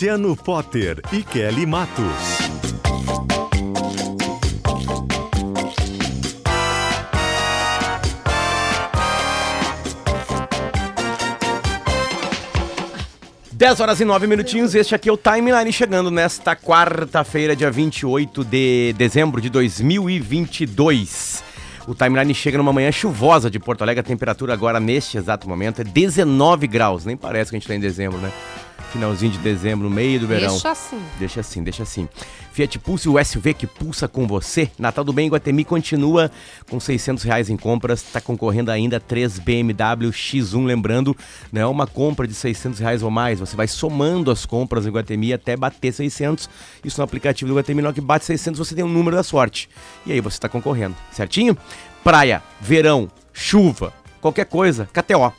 Luciano Potter e Kelly Matos. 10 horas e 9 minutinhos, este aqui é o Timeline chegando nesta quarta-feira, dia 28 de dezembro de 2022. O Timeline chega numa manhã chuvosa de Porto Alegre, a temperatura agora neste exato momento é 19 graus, nem parece que a gente está em dezembro, né? Finalzinho de dezembro, no meio do verão. Deixa assim. Deixa assim, deixa assim. Fiat Pulse, o SUV que pulsa com você. Natal do Bem Guatemi continua com 600 reais em compras. Está concorrendo ainda a 3 BMW X1. Lembrando, não é uma compra de 600 reais ou mais. Você vai somando as compras em Guatemi até bater 600. Isso no aplicativo do Guatemi, não que bate 600, você tem um número da sorte. E aí você está concorrendo, certinho? Praia, verão, chuva, qualquer coisa, KTO.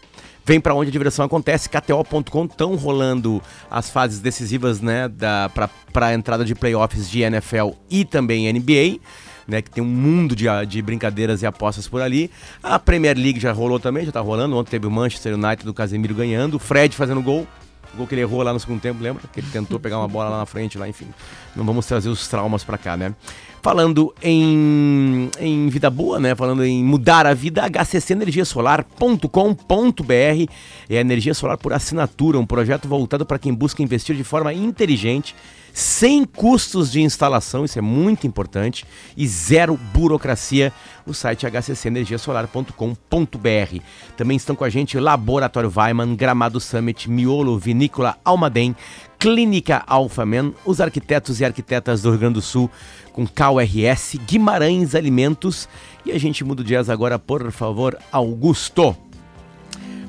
Vem para onde a diversão acontece, KTO.com estão rolando as fases decisivas, né, da para a entrada de playoffs de NFL e também NBA. Né, que tem um mundo de, de brincadeiras e apostas por ali. A Premier League já rolou também, já tá rolando. Ontem teve o Manchester United do Casemiro ganhando, o Fred fazendo gol, o gol que ele errou lá no segundo tempo, lembra? Que ele tentou pegar uma bola lá na frente, lá, enfim. Não vamos trazer os traumas para cá, né? Falando em, em vida boa, né? Falando em mudar a vida, hccenergiasolar.com.br é energia solar por assinatura, um projeto voltado para quem busca investir de forma inteligente sem custos de instalação, isso é muito importante, e zero burocracia. O site hccenergiasolar.com.br. Também estão com a gente Laboratório Weiman, Gramado Summit, Miolo, Vinícola Almaden, Clínica Alphaman, os arquitetos e arquitetas do Rio Grande do Sul com KRS, Guimarães Alimentos. E a gente muda o jazz agora, por favor, Augusto.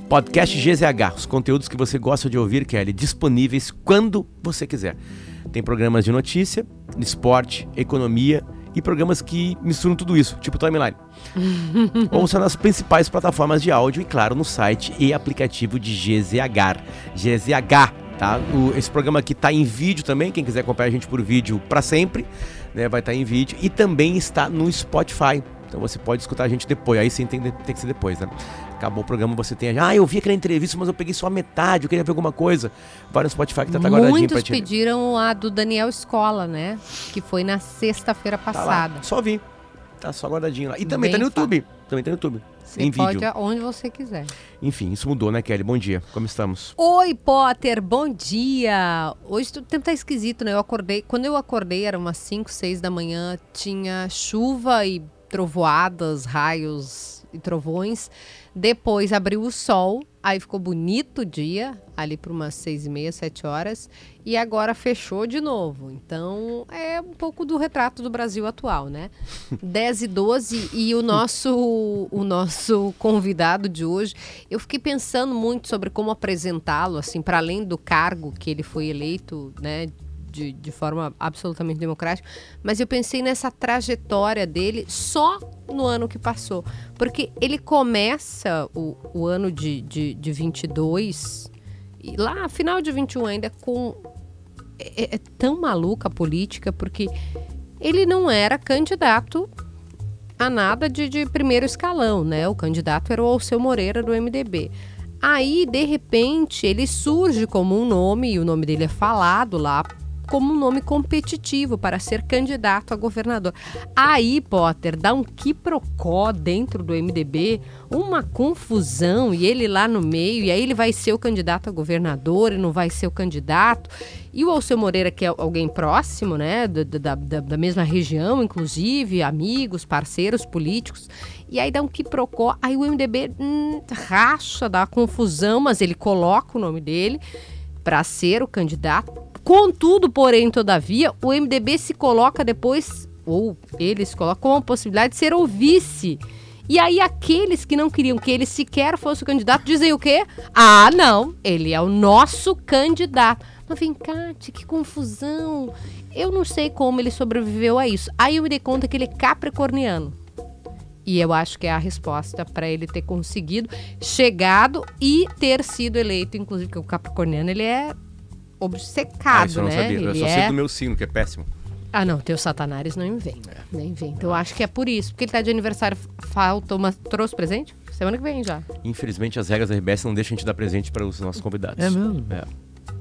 Podcast GZH, os conteúdos que você gosta de ouvir, Kelly, disponíveis quando você quiser. Tem programas de notícia, esporte, economia e programas que misturam tudo isso, tipo Timeline. Ouça nas principais plataformas de áudio e, claro, no site e aplicativo de GZH. GZH, tá? O, esse programa aqui tá em vídeo também, quem quiser acompanhar a gente por vídeo para sempre, né, vai estar tá em vídeo e também está no Spotify. Então você pode escutar a gente depois, aí sim tem, tem que ser depois, né? acabou o programa, você tem. Ah, eu vi aquela entrevista, mas eu peguei só a metade, eu queria ver alguma coisa. Vai no Spotify que tá, tá guardadinho Muitos pediram a do Daniel Escola, né? Que foi na sexta-feira passada. Tá só vi. Tá só guardadinho lá. E também Bem tá no YouTube. Também tá no YouTube. Você em pode vídeo. onde você quiser. Enfim, isso mudou, né, Kelly? Bom dia. Como estamos? Oi, Potter. Bom dia. Hoje o tempo tá esquisito, né? Eu acordei. Quando eu acordei, era umas 5, 6 da manhã. Tinha chuva e trovoadas, raios e trovões. Depois abriu o sol, aí ficou bonito o dia, ali para umas seis e meia, sete horas, e agora fechou de novo. Então é um pouco do retrato do Brasil atual, né? 10 e 12 e o nosso, o nosso convidado de hoje, eu fiquei pensando muito sobre como apresentá-lo, assim, para além do cargo que ele foi eleito, né, de, de forma absolutamente democrática, mas eu pensei nessa trajetória dele só no ano que passou. Porque ele começa o, o ano de, de, de 22, e lá, final de 21 ainda, com. É, é, é tão maluca a política, porque ele não era candidato a nada de, de primeiro escalão, né? O candidato era o Alceu Moreira do MDB. Aí, de repente, ele surge como um nome, e o nome dele é falado lá como um nome competitivo para ser candidato a governador. Aí, Potter, dá um quiprocó dentro do MDB, uma confusão, e ele lá no meio, e aí ele vai ser o candidato a governador e não vai ser o candidato. E o Alceu Moreira, que é alguém próximo, né, da, da, da mesma região, inclusive, amigos, parceiros políticos, e aí dá um quiprocó, aí o MDB hum, racha, dá confusão, mas ele coloca o nome dele para ser o candidato Contudo, porém, todavia, o MDB se coloca depois, ou eles colocam a possibilidade de ser o vice. E aí aqueles que não queriam que ele sequer fosse o candidato dizem o quê? Ah, não, ele é o nosso candidato. Mas vem cá, que confusão. Eu não sei como ele sobreviveu a isso. Aí eu me dei conta que ele é capricorniano. E eu acho que é a resposta para ele ter conseguido, chegado e ter sido eleito, inclusive, porque o capricorniano ele é obcecado, Ah, isso eu não né? sabia. Eu Ele só é... sei do meu signo, que é péssimo. Ah, não, teu Satanares não vem. Nem vem. Então eu acho que é por isso. Porque ele tá de aniversário, falta uma. Trouxe presente? Semana que vem já. Infelizmente, as regras da RBS não deixam a gente dar presente para os nossos convidados. É mesmo? É.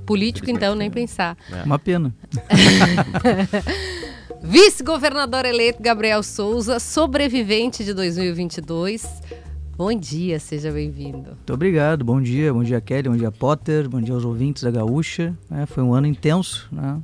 Político, então, nem pensar. Uma pena. Vice-governador eleito Gabriel Souza, sobrevivente de 2022. Bom dia, seja bem-vindo. Muito obrigado. Bom dia, bom dia Kelly, bom dia Potter, bom dia aos ouvintes da Gaúcha. É, foi um ano intenso, né?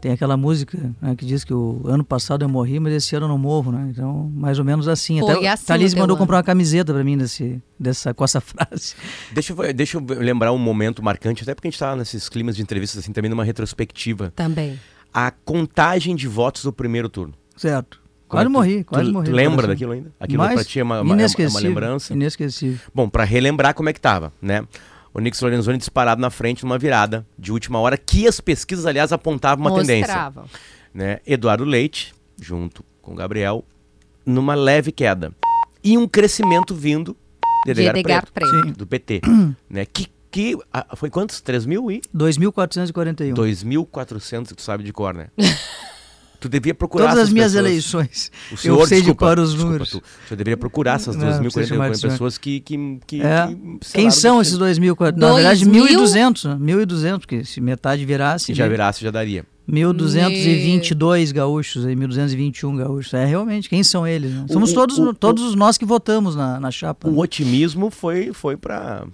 Tem aquela música né, que diz que o ano passado eu morri, mas esse ano eu não morro, né? Então, mais ou menos assim. Foi Até assim Thalys mandou ano. comprar uma camiseta pra mim desse, dessa, com essa frase. Deixa, eu, deixa eu lembrar um momento marcante, até porque a gente tá nesses climas de entrevistas assim, também numa retrospectiva. Também. A contagem de votos do primeiro turno. Certo. É Quase tu- morri, quase tu, morri. Tu lembra Coração. daquilo ainda? Aquilo Mas pra ti é uma, uma- é uma- é lembrança? Inesquecível. Bom, pra relembrar como é que tava, né? O Nix Lorenzoni disparado na frente numa virada de última hora, que as pesquisas, aliás, apontavam uma tendência. Mostrava. Né? Eduardo Leite, junto com Gabriel, numa leve queda. E um crescimento vindo de De Edgar, Edgar Preto, Preto. Do PT. né? Que, que foi quantos? 3 mil e? 2.441. 2.400, tu sabe de cor, né? tu devia procurar Todas as minhas pessoas. eleições. O senhor, eu sei desculpa, de cor os desculpa, números. Tu, você deveria procurar essas Não, não precisa chamar 2.040 de senhor. pessoas que, que, que, É. que Quem são o esses destino. 2.000? Na verdade, Dois mil? 1.200. né? 1.200, porque se metade virasse. Se já né? virasse, já daria. 1.222 gaúchos, aí, 1.221 gaúchos. É, realmente, quem são eles? né? O- Somos o- todos, o- todos nós que votamos na, na chapa. O né? otimismo foi, foi para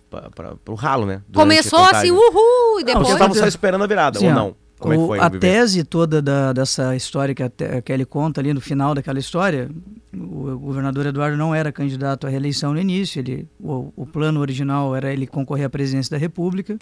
o ralo, né? Durante Começou assim, uhul, e Porque depois. estavam só esperando a virada, Sim, ou ó, não? Como é que O- foi? a viver? tese toda da- dessa história que a, Kelly conta ali no final daquela história, o, o governador Eduardo não era candidato à reeleição no início, ele, o, o plano original era ele concorrer à presidência da República,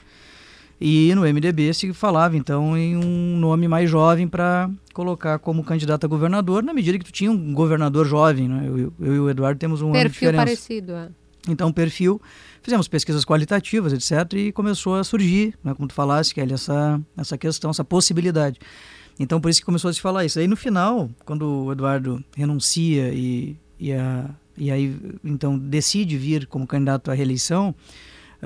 e no MDB se falava então em um nome mais jovem para colocar como candidato a governador, na medida que tu tinha um governador jovem, né? eu, eu e o Eduardo temos um ano de Perfil diferença. parecido, é. Então, perfil, fizemos pesquisas qualitativas, etc., e começou a surgir, né, como tu falaste, Kelly, essa, essa questão, essa possibilidade. Então, por isso que começou a se falar isso. Aí, no final, quando o Eduardo renuncia e, e, a, e aí, então, decide vir como candidato à reeleição,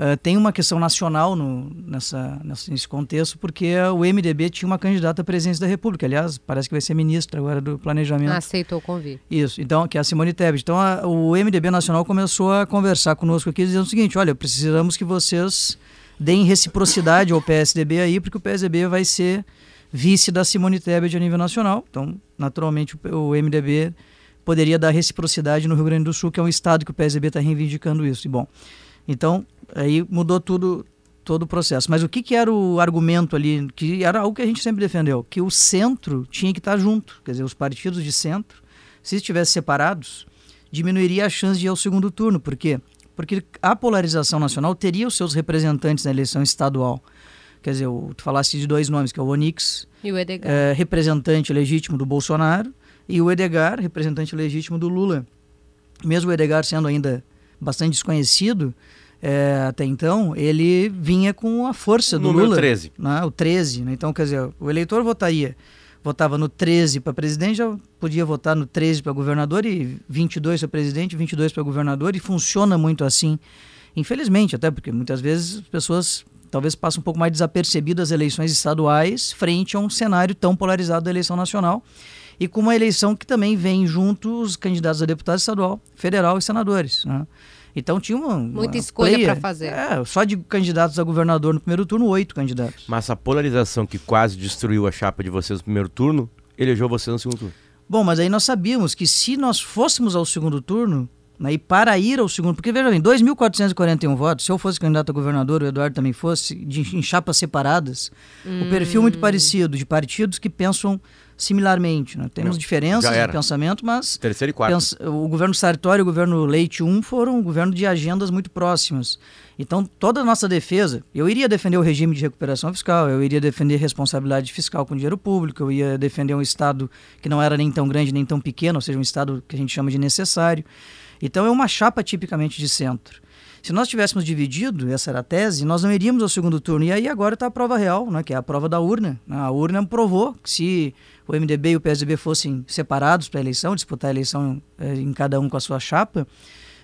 ah, tem uma questão nacional no, nessa, nessa- nesse contexto, porque o MDB tinha uma candidata à presidência da República. Aliás, parece que vai ser ministra agora do Planejamento. Aceitou o convite. Isso, então, que é a Simone Tebet. Então, a- o MDB Nacional começou a conversar conosco aqui, dizendo o seguinte: olha, precisamos que vocês deem reciprocidade ao PSDB aí, porque o PSDB vai ser vice da Simone Tebet a nível nacional. Então, naturalmente, o, o MDB poderia dar reciprocidade no Rio Grande do Sul, que é um estado que o PSDB está reivindicando isso. E, bom, então, aí mudou tudo todo o processo. Mas o que, que era o argumento ali, que era algo que a gente sempre defendeu, que o centro tinha que estar junto, quer dizer, os partidos de centro, se estivessem separados, diminuiria a chance de ir ao segundo turno. Por quê? Porque a polarização nacional teria os seus representantes na eleição estadual. Quer dizer, o, tu falaste de dois nomes, que é o Onix, E o Edgar. é, representante legítimo do Bolsonaro, e o Edgar, representante legítimo do Lula. Mesmo o Edgar sendo ainda bastante desconhecido é, até então, ele vinha com a força do Número Lula. 13. Né? O 13. Né? Então, quer dizer, o eleitor votaria. Votava no 13 para presidente, já podia votar no 13 para governador e 22 para presidente, 22 para governador, e funciona muito assim. Infelizmente, até porque muitas vezes as pessoas talvez passam um pouco mais desapercebidas as eleições estaduais frente a um cenário tão polarizado da eleição nacional e com uma eleição que também vem junto os candidatos a deputado estadual, federal e senadores. Né? Então tinha uma, Muita uma escolha pra fazer. É, só de candidatos a governador no primeiro turno, oito candidatos. Mas a polarização que quase destruiu a chapa de vocês no primeiro turno, elegeu vocês no segundo turno. Bom, mas aí nós sabíamos que se nós fôssemos ao segundo turno, né, e para ir ao segundo, porque veja bem, 2.441 votos, se eu fosse candidato a governador, o Eduardo também fosse, de, em chapas separadas, o perfil muito parecido, de partidos que pensam similarmente. Né? Temos Não, diferenças de pensamento, mas Terceiro e quarto. o governo Sartori e o governo Leite 1 foram um governo de agendas muito próximas. Então, toda a nossa defesa, eu iria defender o regime de recuperação fiscal, eu iria defender responsabilidade fiscal com dinheiro público, eu ia defender um Estado que não era nem tão grande nem tão pequeno, ou seja, um Estado que a gente chama de necessário. Então, é uma chapa tipicamente de centro. Se nós tivéssemos dividido, essa era a tese, nós não iríamos ao segundo turno. E aí agora está a prova real, né, que é a prova da urna. A urna provou que se o MDB e o PSDB fossem separados para a eleição, disputar a eleição eh, em cada um com a sua chapa,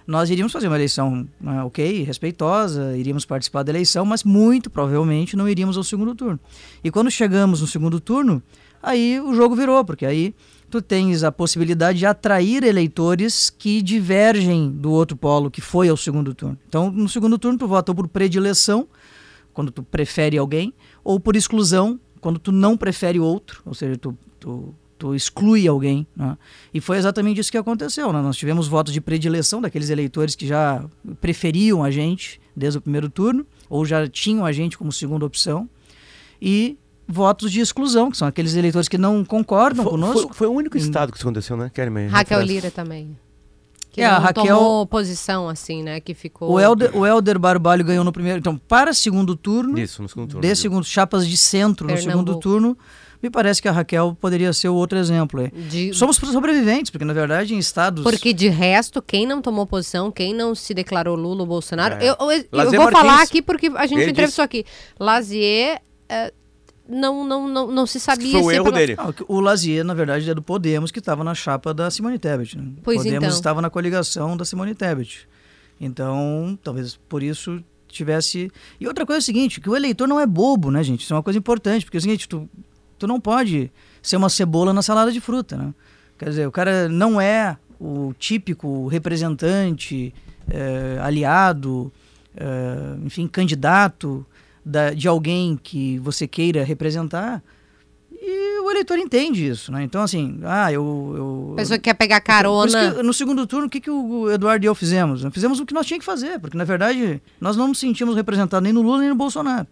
nós iríamos fazer uma eleição né, ok, respeitosa, iríamos participar da eleição, mas muito provavelmente não iríamos ao segundo turno. E quando chegamos no segundo turno, aí o jogo virou, porque aí tu tens a possibilidade de atrair eleitores que divergem do outro polo que foi ao segundo turno. Então, no segundo turno tu vota por predileção, quando tu prefere alguém, ou por exclusão, quando tu não prefere outro, ou seja, tu, tu, tu exclui alguém. Né? E foi exatamente isso que aconteceu. Né? Nós tivemos votos de predileção daqueles eleitores que já preferiam a gente desde o primeiro turno, ou já tinham a gente como segunda opção, e votos de exclusão, que são aqueles eleitores que não concordam Foi, conosco. foi, foi o único estado que isso aconteceu, né, Kelly? Raquel Lira também. Que É, não a Raquel- tomou posição, assim, né? Que ficou... O Helder, o Helder Barbalho ganhou no primeiro. Então, para segundo turno, Isso, no segundo turno. de viu? segundo, chapas de centro no Pernambuco. segundo turno, me parece que a Raquel poderia ser o outro exemplo. aí. De- Somos sobreviventes, porque na verdade em estados. Porque de resto, quem não tomou posição, quem não se declarou Lula ou Bolsonaro, É. eu, eu, eu vou falar Martins. aqui porque a gente entrevistou aqui. Lazier eh, não, não, não, não se sabia Foi o se erro dele. Não, o Lazier, na verdade, é do Podemos, que estava na chapa da Simone Tebet. Né? Pois Podemos então. estava na coligação da Simone Tebet. Então, talvez por isso tivesse. E outra coisa é o seguinte: que o eleitor não é bobo, né, gente? Isso é uma coisa importante, porque é o seguinte, tu, tu não pode ser uma cebola na salada de fruta, né? Quer dizer, o cara não é o típico representante, eh, aliado, eh, enfim, candidato da- de alguém que você queira representar. E o eleitor entende isso, né? Então, assim, ah, eu. eu A pessoa que quer pegar carona. que, no segundo turno, o que, que o Eduardo e eu fizemos? Fizemos o que nós tínhamos que fazer, porque na verdade nós não nos sentimos representados nem no Lula nem no Bolsonaro.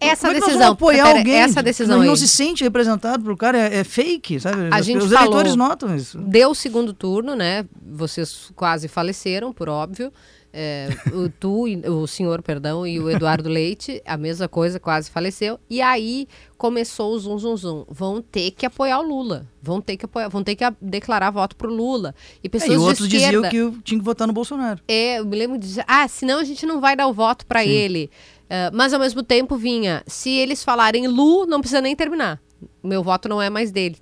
Essa Como é decisão, apoiar pera, alguém essa que decisão não aí. se sente representado por cara é, é fake, sabe? A Os- gente Os falou- eleitores notam isso. Deu o segundo turno, né? Vocês quase faleceram, por óbvio. É, o, tu, o senhor, perdão, e o Eduardo Leite, a mesma coisa, quase faleceu. E aí começou o zum, zum, zum. Vão ter que apoiar o Lula. Vão ter que apoiar, vão ter que declarar voto pro Lula. E É, pessoas e outros esquerda... diziam que eu tinha que votar no Bolsonaro. É, eu me lembro de dizer, ah, senão a gente não vai dar o voto pra ele. Ah, mas ao mesmo tempo vinha, se eles falarem Lu, não precisa nem terminar. O meu voto não é mais deles.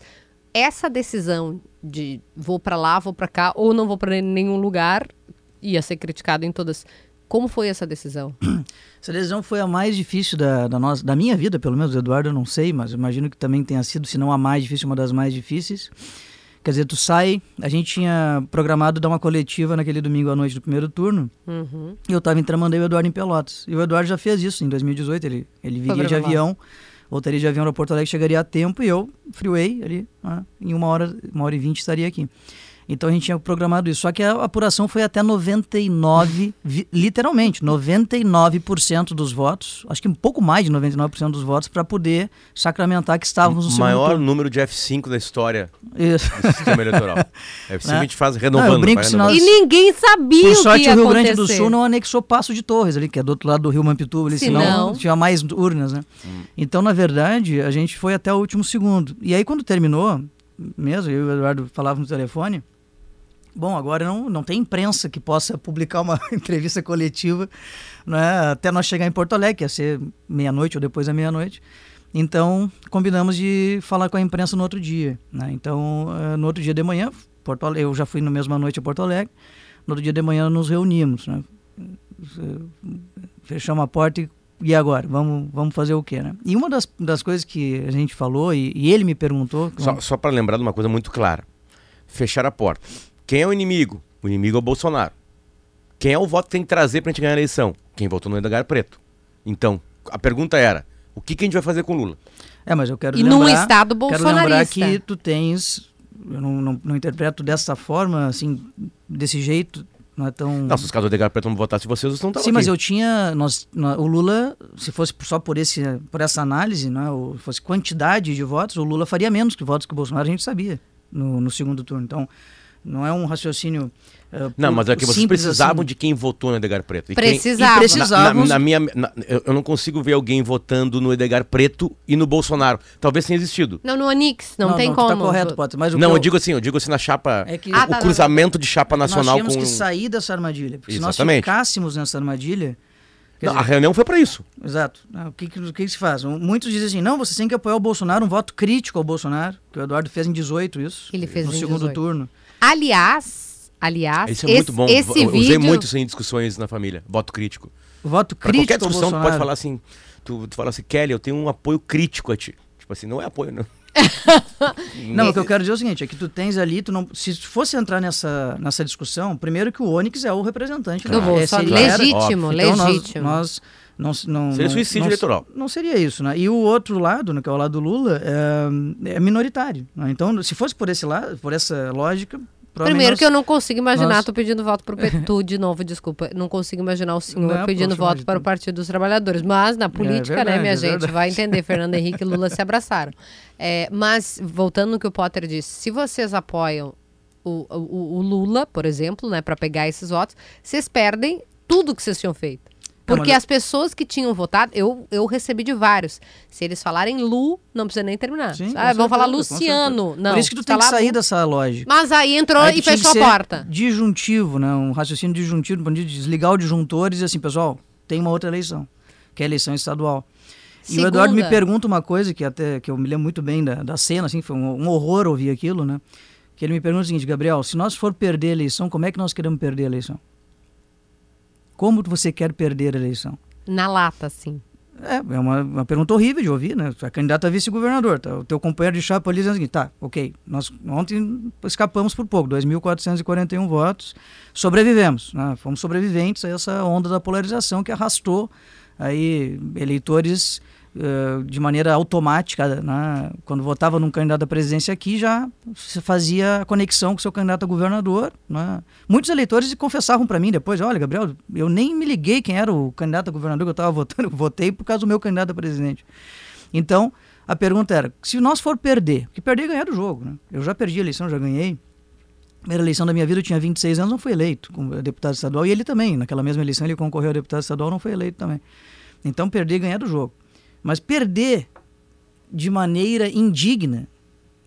Essa decisão de vou pra lá, vou pra cá, ou não vou pra nenhum lugar, ia ser criticado em todas. Como foi essa decisão? Essa decisão foi a mais difícil da, da, nossa, da minha vida, pelo menos. Eduardo eu não sei, mas imagino que também tenha sido, se não a mais difícil, uma das mais difíceis. Quer dizer, tu sai, a gente tinha programado dar uma coletiva naquele domingo à noite do primeiro turno, Uhum. e eu estava em Tramandaí e o Eduardo em Pelotas. E o Eduardo já fez isso em 2018, ele, ele viria de avião, voltaria de avião para Porto Alegre, chegaria a tempo, e eu, freeway, ali, né, em uma hora, uma hora e vinte estaria aqui. Então a gente tinha programado isso. Só que a apuração foi até 99, vi- literalmente, 99% dos votos, acho que um pouco mais de 99% dos votos, para poder sacramentar que estávamos no O segundo maior turno. número de F5 da história Isso. do sistema eleitoral. F5 Né? a gente faz Não, renovando. brinco renovando. E ninguém sabia Por o que sorte, ia o Rio Grande do. Sul não anexou Passo de Torres ali, que é do outro lado do Rio Mampituba, ali, Se senão não- tinha mais urnas, né? Então, na verdade, a gente foi até o último segundo. E aí, quando terminou, mesmo, eu e o Eduardo falávamos no telefone, bom, agora não, não tem imprensa que possa publicar uma entrevista coletiva né, até nós chegar em Porto Alegre, que ia ser meia-noite ou depois da meia-noite. Então, combinamos de falar com a imprensa no outro dia. Né? Então, eh, no outro dia de manhã, Porto Alegre, eu já fui na mesma noite a Porto Alegre, no outro dia de manhã nos reunimos. Né? Fechamos a porta e, e agora? Vamos, vamos fazer o quê? Né? E uma das, das coisas que a gente falou, e, e ele me perguntou... Só, só para lembrar de uma coisa muito clara: fechar a porta. Quem é o inimigo? O inimigo é o Bolsonaro. Quem é o voto que tem que trazer pra gente ganhar a eleição? Quem votou no Edgar Preto. Então, a pergunta era: o que, que a gente vai fazer com o Lula? É, mas eu quero E lembrar... num estado Quero lembrar bolsonarista. que tu tens... Eu não, não, não interpreto dessa forma, assim, desse jeito, não é tão... Não, se os casos do Edgar Preto não votassem vocês, vocês não estavam Sim, mas aqui. eu tinha. Nós, nó- o Lula, se fosse só por, esse, por essa análise, né, ou fosse quantidade de votos, o Lula faria menos que votos que o Bolsonaro, a gente sabia, no, no segundo turno. Então, Não é um raciocínio. Uh, não, mas é que vocês precisavam assim. de quem votou no Edgar Preto. E Precisava. Quem, e na, na, na, minha, na, eu não consigo ver alguém votando no Edgar Preto e no Bolsonaro. Talvez tenha existido. Não, no Onix, não, não tem não, como. Tá correto, Potter. Mas não, eu... eu... digo assim, eu digo assim na chapa. É que... o, ah, tá, cruzamento de chapa nacional nós tínhamos com. que sair dessa armadilha. Porque Exatamente. se nós ficássemos nessa armadilha. Não, dizer, a reunião foi para isso. Exato. O que, que, que, se faz? Muitos dizem assim: não, você tem que apoiar o Bolsonaro, um voto crítico ao Bolsonaro, que o Eduardo fez em 18 isso. Ele fez no em segundo 18. turno. Aliás, aliás, isso é muito bom. Esse eu vídeo... usei muito isso em discussões na família. Voto crítico. Voto pra crítico. Qualquer discussão, tu pode falar assim. Tu, tu fala assim, Kelly, eu tenho um apoio crítico a ti. Tipo assim, não é apoio, não. não, o que eu quero dizer é o seguinte, é que tu tens ali, tu não, se fosse entrar nessa, nessa discussão, primeiro que o Onix é o representante do Bolsonaro. Legítimo, então legítimo. Nós, nós não, não, seria suicídio não, eleitoral. Não seria isso, né? E o outro lado, né, que é o lado do Lula, é, é minoritário. Né? Então, se fosse por esse lado, por essa lógica, Primeiro nós, que eu não consigo imaginar nós... tu pedindo voto pro PT de novo, desculpa. Não consigo imaginar o senhor Não é pedindo voto para o tudo. Partido dos Trabalhadores. Mas na política, verdade, né, minha é gente, verdade. vai entender. Fernando Henrique e Lula se abraçaram. É, mas, voltando no que o Potter disse, se vocês apoiam o, o, o Lula, por exemplo, né, para pegar esses votos, vocês perdem tudo que vocês tinham feito. Porque mas- as pessoas que tinham votado, eu, eu recebi de vários. Se eles falarem Lu, não precisa nem terminar. Sim, ah, vão falar Luciano. Não, Por isso que tu tá tem que sair Lu. dessa lógica. Mas aí entrou Aí e fechou a porta. Disjuntivo, né? Um raciocínio disjuntivo, para desligar o disjuntor e dizer assim, pessoal, tem uma outra eleição, que é a eleição estadual. E o Eduardo me Segunda. pergunta uma coisa que até que eu me lembro muito bem da, da cena, assim, foi um, um horror ouvir aquilo, né? Que ele me pergunta o seguinte, Gabriel, se nós for perder a eleição, como é que nós queremos perder a eleição? Como você quer perder a eleição? Na lata, assim. É, é uma, uma pergunta horrível de ouvir, né? Tu é candidato a vice-governador, tá? o teu companheiro de chapa ali dizendo o seguinte, tá, ok, nós ontem escapamos por pouco, 2.441 votos, sobrevivemos, né? fomos sobreviventes a essa onda da polarização que arrastou aí eleitores eh, de maneira automática, né? quando votava num candidato à presidência aqui, já se fazia a conexão com seu candidato a governador. Né? Muitos eleitores confessavam para mim depois, olha, Gabriel, eu nem me liguei quem era o candidato a governador que eu estava votando, eu votei por causa do meu candidato a presidente. Então, a pergunta era, se nós for perder, porque perder é ganhar o jogo, né? Eu já perdi a eleição, já ganhei. Primeira eleição da minha vida, eu tinha 26 anos, não fui eleito como deputado estadual, e ele também, naquela mesma eleição ele concorreu a deputado estadual, não foi eleito também. Então, perder é ganhar o jogo. Mas perder de maneira indigna,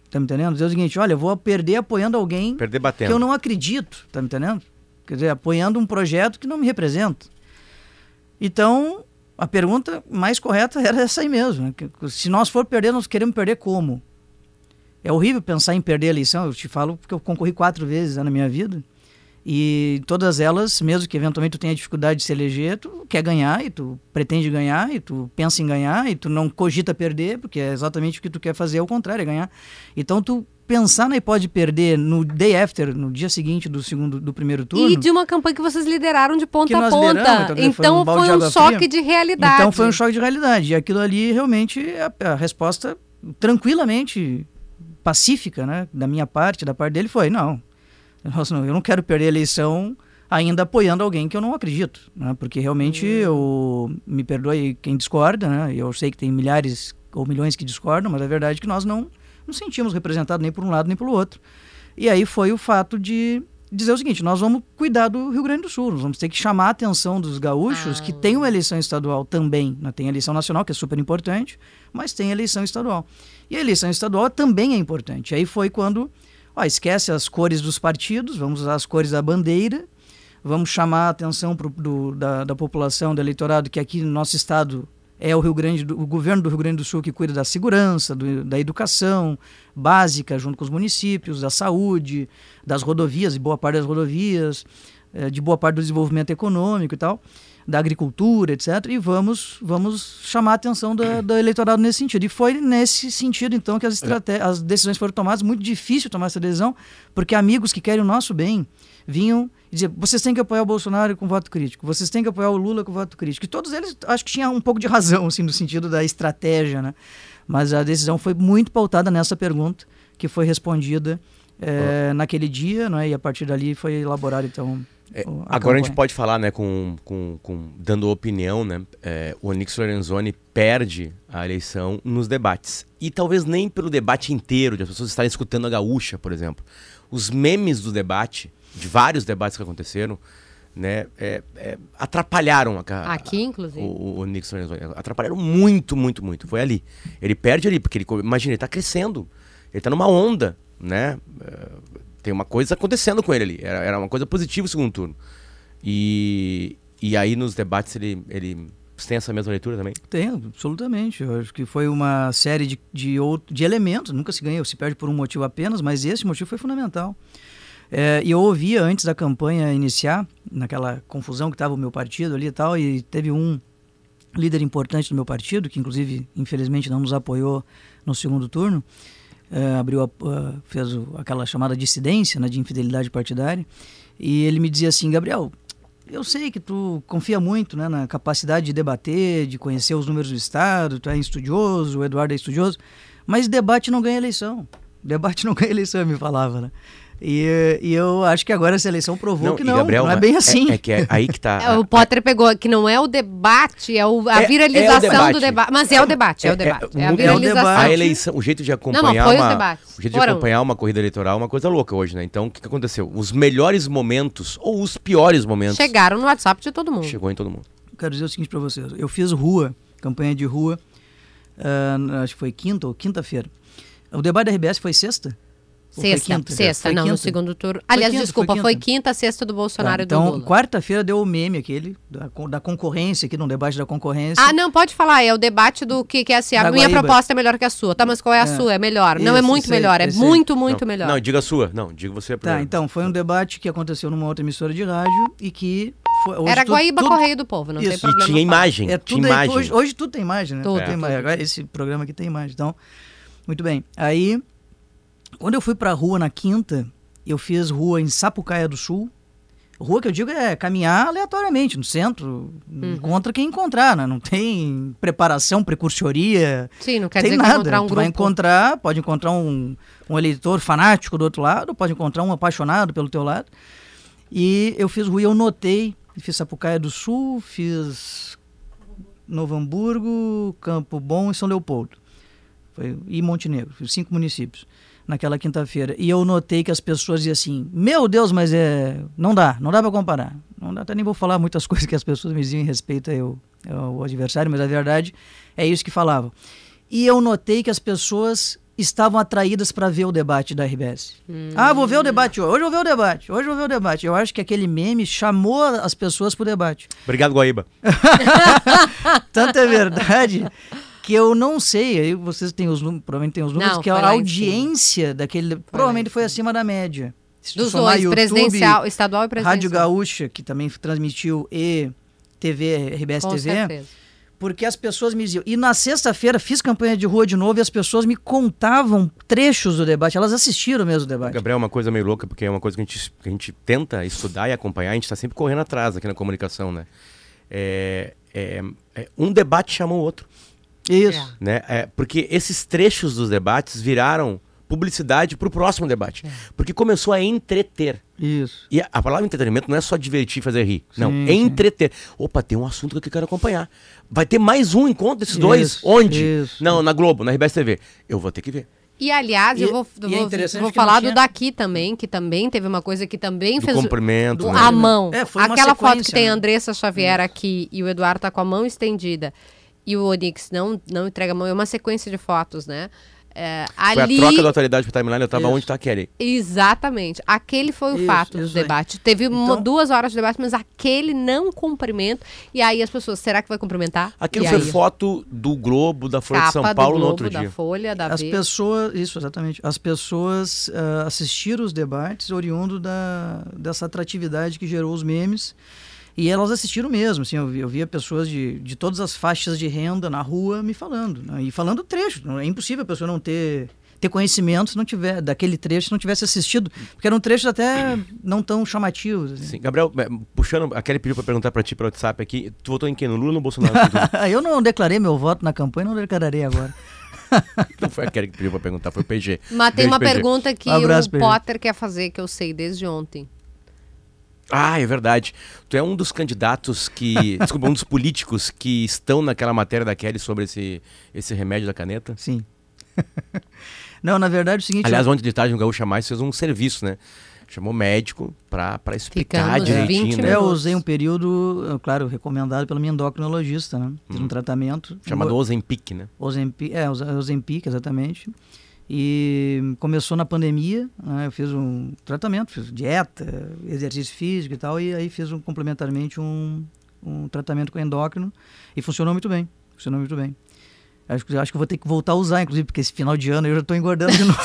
tá me entendendo? Dizer o seguinte, olha, eu vou perder apoiando alguém Perder que batendo. eu não acredito, tá me entendendo? Quer dizer, apoiando um projeto que não me representa. Então, a pergunta mais correta era essa aí mesmo. né? Que- Se nós for perder, nós queremos perder como? É horrível pensar em perder a eleição, eu te falo porque eu concorri quatro vezes né, na minha vida. E todas elas, mesmo que eventualmente tu tenha dificuldade de se eleger, tu quer ganhar e tu pretende ganhar e tu pensa em ganhar e tu não cogita perder, porque é exatamente o que tu quer fazer, é o contrário, é ganhar. Então tu pensar na hipótese de perder no day after, no dia seguinte do segundo do primeiro turno, E de uma campanha que vocês lideraram de ponta a ponta. lideramos, então, Então, foi um foi de um água choque fria. de realidade. Então foi um choque de realidade. E aquilo ali realmente a, a resposta tranquilamente pacífica, né, da minha parte, da parte dele foi não. Nós não- Eu não quero perder a eleição ainda apoiando alguém que eu não acredito, né? Porque realmente eu me perdoe quem discorda, né? Eu sei que tem milhares ou milhões que discordam, mas a verdade é que nós não nos sentimos representados nem por um lado nem pelo outro. E aí foi o fato de dizer o seguinte: nós vamos cuidar do Rio Grande do Sul, nós vamos ter que chamar a atenção dos gaúchos Ah. que tem uma eleição estadual também. Né? Tem a eleição nacional, que é super importante, mas tem a eleição estadual. E a eleição estadual também é importante. Aí foi quando, ó, esquece as cores dos partidos, vamos usar as cores da bandeira, vamos chamar a atenção pro, do, da, da população, do eleitorado, que aqui no nosso estado é o Rio Grande, do, o governo do Rio Grande do Sul que cuida da segurança, do- da educação básica, junto com os municípios, da saúde, das rodovias, de boa parte das rodovias, eh, de boa parte do desenvolvimento econômico e tal, da agricultura, etc. E vamos, vamos chamar a atenção da, do eleitorado nesse sentido. E foi nesse sentido, então, que as, as decisões foram tomadas. Muito difícil tomar essa decisão, porque amigos que querem o nosso bem vinham e diziam: vocês têm que apoiar o Bolsonaro com voto crítico, vocês têm que apoiar o Lula com voto crítico. E todos eles, acho que tinham um pouco de razão, assim, no sentido da estratégia, né? Mas a decisão foi muito pautada nessa pergunta, que foi respondida eh, naquele dia, né? E a partir dali foi elaborado, então, É, agora a gente pode falar, né, com, com, com- dando opinião, né? é, o Onix Lorenzoni perde a eleição nos debates. E talvez nem pelo debate inteiro, de as pessoas estarem escutando a gaúcha, por exemplo. Os memes do debate, de vários debates que aconteceram, né, é, é, atrapalharam a, ca- Aqui, inclusive. o, o Onix Lorenzoni. Atrapalharam muito, muito, muito. Foi ali. Ele perde ali, porque ele, imagina, ele tá crescendo. Ele tá numa onda, né? Tem uma coisa acontecendo com ele ali. Era, era uma coisa positiva o segundo turno. E, e aí nos debates ele, ele tem essa mesma leitura também? Tem, absolutamente. Eu acho que foi uma série de, de, de elementos. Nunca se ganha, se perde por um motivo apenas, mas esse motivo foi fundamental. É, e eu ouvia antes da campanha iniciar, naquela confusão que estava o meu partido ali e tal, e teve um líder importante do meu partido, que inclusive, infelizmente, não nos apoiou no segundo turno, é, abriu a- a- fez o- aquela chamada dissidência né, de infidelidade partidária, e ele me dizia assim, Gabriel, eu sei que tu confia muito né, na capacidade de debater, de conhecer os números do Estado, tu é estudioso, o Eduardo é estudioso, mas debate não ganha eleição. Debate não ganha eleição, ele me falava, né? E, e eu acho que agora essa eleição provou que e não, Gabriel, não é bem assim. É, que é aí que tá. É, o Potter pegou que não é o debate, é o- a É- é o viralização debate. do debate. Mas é o debate, é, o debate. É, a o- viralização. debate. A eleição, o jeito de acompanhar Não, não, uma, debates. o jeito de Foram. acompanhar uma corrida eleitoral é uma coisa louca hoje, né? Então, o que, que aconteceu? Os melhores momentos ou os piores momentos Chegaram no WhatsApp de todo mundo. chegou em todo mundo. Quero dizer o seguinte para vocês. Eu fiz rua, campanha de rua, ah, acho que foi quinta ou quinta-feira. O debate da RBS foi sexta? Sexta, quinta? sexta, não, no quinta? segundo turno. Aliás, quinta, desculpa, foi foi quinta. quinta, sexta do Bolsonaro Tá, e do então, Lula. quarta-feira deu o meme aquele, da, da concorrência aqui, no debate da concorrência. Ah, não, pode falar, é o debate do que, que é assim, a Da minha Guaíba. proposta é melhor que a sua. Tá, mas qual é a É. sua? É melhor. não, é Isso, muito aí, melhor, é esse aí. muito, muito não, melhor. Não, diga a sua. Não, diga você Tá, primeiro. então, foi um debate que aconteceu numa outra emissora de rádio e que... Foi, hoje Era tudo- Guaíba tudo- Correio do Povo, não tem Isso. problema. E tinha imagem. É tinha tudo aí, imagem. hoje, hoje tudo tem imagem, né? Tudo. Tem imagem. Agora esse programa aqui tem imagem. Então, muito bem. Aí, quando eu fui pra rua na quinta, eu fiz rua em Sapucaia do Sul. Rua que eu digo é caminhar aleatoriamente no centro, Uhum. encontra quem encontrar, né? Não tem preparação, precursoria, Sim, não quer tem dizer que nada. encontrar um tu vai grupo. encontrar, pode encontrar um, um eleitor fanático do outro lado, pode encontrar um apaixonado pelo teu lado. E eu fiz rua, e eu notei, fiz Sapucaia do Sul, fiz Novo Hamburgo, Campo Bom e São Leopoldo. Foi, e Montenegro, fiz cinco municípios naquela quinta-feira. E eu notei que as pessoas diziam assim: Meu Deus, mas é. Não dá, não dá para comparar. Não dá, até nem vou falar muitas coisas que as pessoas me diziam em respeito ao, ao adversário, mas a verdade é isso que falavam. E eu notei que as pessoas estavam atraídas para ver o debate da RBS. Ah, vou ver o debate hoje. Hoje eu vou ver o debate. Hoje eu vou ver o debate. Eu acho que aquele meme chamou as pessoas para o debate. Obrigado, Guaíba. Tanto é verdade que eu não sei, aí vocês têm os números, provavelmente tem os números, Não, que foi a audiência daquele. provavelmente em foi cima. acima da média. Se Dos dois, YouTube, presidencial, estadual e presidencial. Rádio Gaúcha, que também transmitiu, e TV, RBS Com TV, certeza. porque as pessoas me diziam. E na sexta-feira fiz campanha de rua de novo e as pessoas me contavam trechos do debate, elas assistiram mesmo o debate. Gabriel, é uma coisa meio louca, porque é uma coisa que a gente, que a gente tenta estudar e acompanhar, a gente está sempre correndo atrás aqui na comunicação, né? É, é- é- um debate chama o outro, Isso. né? É, porque esses trechos dos debates viraram publicidade para o próximo debate. É. Porque começou a entreter. Isso. E a, a palavra entretenimento não é só divertir e fazer rir. não, Sim, é sim. entreter. Opa, tem um assunto que eu quero acompanhar. Vai ter mais um encontro desses dois? Isso, Onde? isso. Não, na Globo, na RBS TV. Eu vou ter que ver. E aliás, E- eu vou, e é vou, vou não falar tinha- do daqui também, que também teve uma coisa que também Do fez. comprimento. do- né? a mão. É, foi uma Aquela foto que tem né? a Andressa Xavier aqui e o Eduardo tá com a mão estendida e o Onix não, não entrega a mão, é uma sequência de fotos, né? É, Foi ali, a troca da autoridade pro timeline, eu tava Isso. onde tá a Kelly. Exatamente. Aquele foi o Isso, fato do isso aí. debate. Teve uma- Então- duas horas de debate, mas aquele não cumprimento. E aí as pessoas, será que vai cumprimentar? Aquilo e foi aí? foto do Globo, da Folha de Capa São Paulo do no Globo, outro da dia. Folha, da As Veja. pessoas, isso, exatamente. As pessoas ah, assistiram os debates oriundo da, dessa atratividade que gerou os memes. E elas assistiram mesmo, assim, eu, vi- eu via pessoas de, de todas as faixas de renda na rua me falando, né, e falando trecho. não- É impossível a pessoa não ter, ter conhecimento se não tiver daquele trecho, se não tivesse assistido, porque eram trechos até não tão chamativos. assim. Sim, Gabriel, é, puxando, a Kelly pediu pra perguntar pra ti pelo WhatsApp aqui, tu votou em quem? No Lula ou no Bolsonaro? eu não declarei meu voto na campanha, não declararei agora. não foi a Kelly que pediu pra perguntar, foi o PG. Mas tem Beijo, uma PG. pergunta que Um abraço, o Pedro. Potter quer fazer, que eu sei desde ontem. Ah, é verdade. Tu é um dos candidatos que. desculpa, um dos políticos que estão naquela matéria da Kelly sobre esse, esse remédio da caneta? Sim. Não, na verdade é o seguinte. Aliás, ontem de tarde no Gaúcha Mais fez um serviço, né? Chamou médico para explicar Ficamos direitinho. 20 Né? É, eu usei um período, claro, recomendado pela minha endocrinologista, né? Fiz um tratamento. Chamado Ozempic, né? Ozempic, é, Oze- Ozempic, exatamente. E começou na pandemia, né, eu fiz um tratamento, fiz dieta, exercício físico e tal, e aí fiz um, complementarmente um, um tratamento com endócrino e funcionou muito bem, funcionou muito bem. Acho, que- acho que vou ter que voltar a usar, inclusive, porque esse final de ano eu já estou engordando de novo.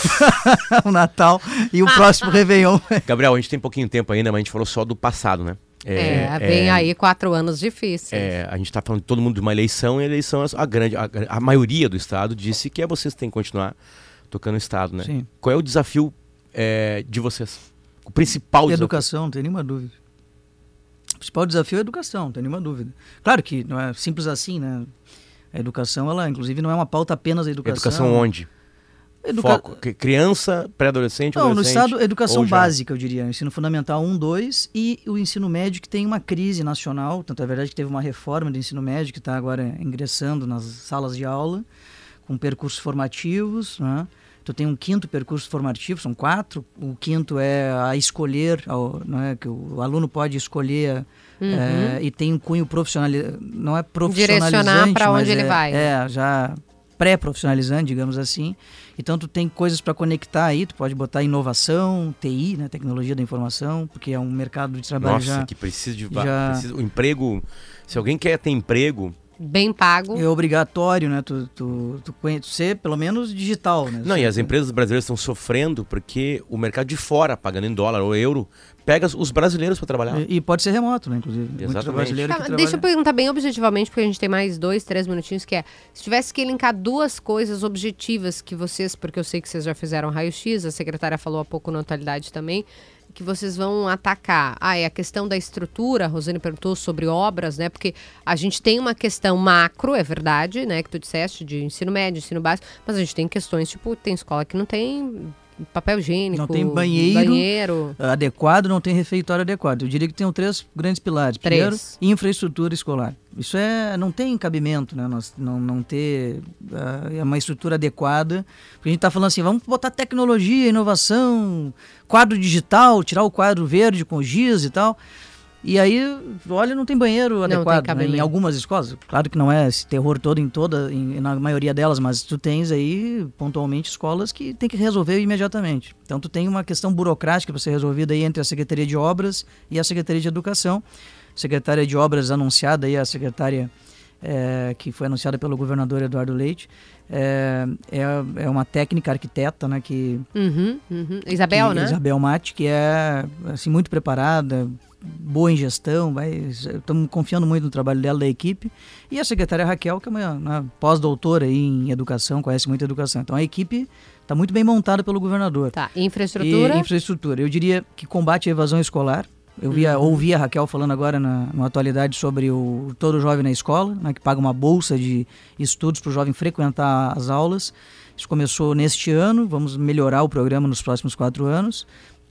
o Natal e o próximo Réveillon. Gabriel, a gente tem pouquinho tempo ainda, mas a gente falou só do passado, né? É, vem aí quatro anos difíceis. É, a gente está falando de todo mundo de uma eleição e a eleição, a, grande, a, a maioria do Estado disse que é vocês que têm que continuar tocando o Estado, né? Sim. Qual é o desafio é, de vocês? O principal desafio? Educação, não tem nenhuma dúvida. O principal desafio é a educação, não tem nenhuma dúvida. Claro que não é simples assim, né? A educação, ela, inclusive, não é uma pauta apenas da educação. Educação onde? Educa... Foco. Criança, pré-adolescente, Não, no? Estado, educação básica, eu diria. Ensino fundamental 1, 2 e o ensino médio que tem uma crise nacional. Tanto é verdade que teve uma reforma do ensino médio que está agora ingressando nas salas de aula, com percursos formativos, né? Tu tem um quinto percurso formativo, são quatro. O quinto é a escolher, ao- não é que o aluno pode escolher é, e tem um cunho profissional, não é profissionalizante, Direcionar pra onde mas ele é- vai. É, já pré-profissionalizante, digamos assim. Então tu tem coisas para conectar aí, tu pode botar inovação, TI, né, tecnologia da informação, porque é um mercado de trabalho Nossa, já que precisa de... já- Precisa, o emprego... Se alguém quer ter emprego... Bem pago. é obrigatório, né, tu, tu, tu conhe- ser pelo menos digital, né? Não, e as empresas brasileiras estão sofrendo porque o mercado de fora, pagando em dólar ou euro, pega os brasileiros para trabalhar. E, e pode ser remoto, né, inclusive. Exatamente. brasileiro Tá, que deixa eu trabalha- perguntar bem objetivamente, porque a gente tem mais dois, três minutinhos, que é, se tivesse que elencar duas coisas objetivas que vocês, porque eu sei que vocês já fizeram raio-x, a secretária falou há pouco na atualidade também, que vocês vão atacar. Ah, é a questão da estrutura, a Rosane perguntou sobre obras, né? Porque a gente tem uma questão macro, é verdade, né? Que tu disseste, de ensino médio, ensino básico, mas a gente tem questões, tipo, tem escola que não tem papel higiênico, Não tem banheiro. banheiro. adequado, não tem refeitório adequado. Eu diria que tem três grandes pilares. Três. Primeiro, infraestrutura escolar. Isso é, não tem cabimento, né? Nós não, não ter é uma estrutura adequada. Porque a gente está falando assim, vamos botar tecnologia, inovação, quadro digital, tirar o quadro verde com giz e tal. E aí, olha, não tem banheiro tem adequado né? cabimento. em algumas escolas. Claro que não é esse terror todo em toda, em, na maioria delas, mas tu tens aí pontualmente escolas que tem que resolver imediatamente. Então tu tem uma questão burocrática para ser resolvida aí entre a Secretaria de Obras e a Secretaria de Educação. Secretária de Obras anunciada aí, a secretária eh, que foi anunciada pelo governador Eduardo Leite, eh, é, é uma técnica arquiteta, né, que Uhum, uhum. Isabel, que- né? Isabel Mate, que é assim muito preparada, boa em gestão, vai, estamos confiando muito no trabalho dela da equipe. E a secretária Raquel, que é uma, uma pós-doutora em educação, conhece muito educação. Então a equipe está muito bem montada pelo governador. Tá, infraestrutura. E infraestrutura. Eu diria que combate à evasão escolar. Eu via, Uhum. ouvi a Raquel falando agora na, na atualidade sobre o todo jovem na escola, né, que paga uma bolsa de estudos para o jovem frequentar as aulas. Isso começou neste ano, vamos melhorar o programa nos próximos quatro anos.